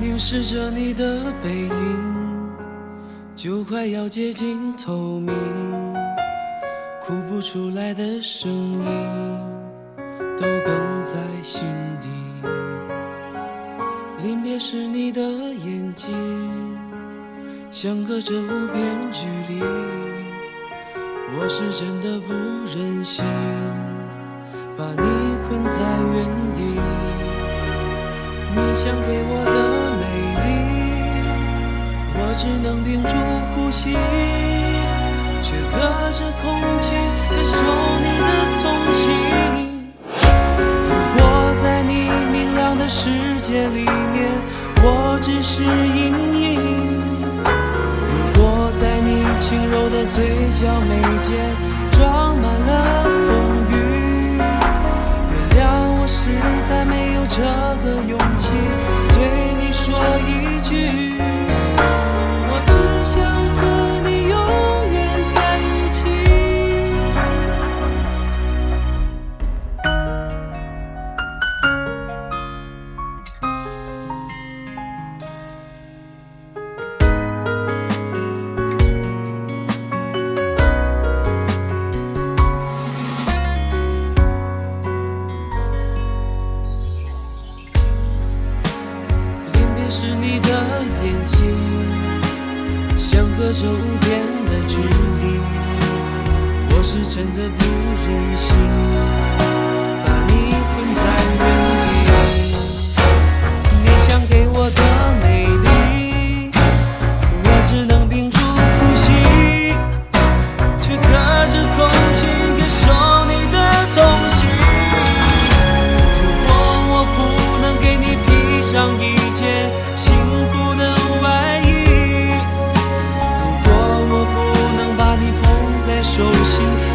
凝视着你的背影，就快要接近透明，哭不出来的声音都哽在心底。临别时你的眼睛，相隔着无边距离，我是真的不忍心把你困在原地。你想给我的里，我只能屏住呼吸，却隔着空气感受你的同情。如果在你明亮的世界里面，我只是阴影；如果在你轻柔的嘴角眉间 you. 是你的眼睛，相隔着无边的距离，我是真的不忍心。手心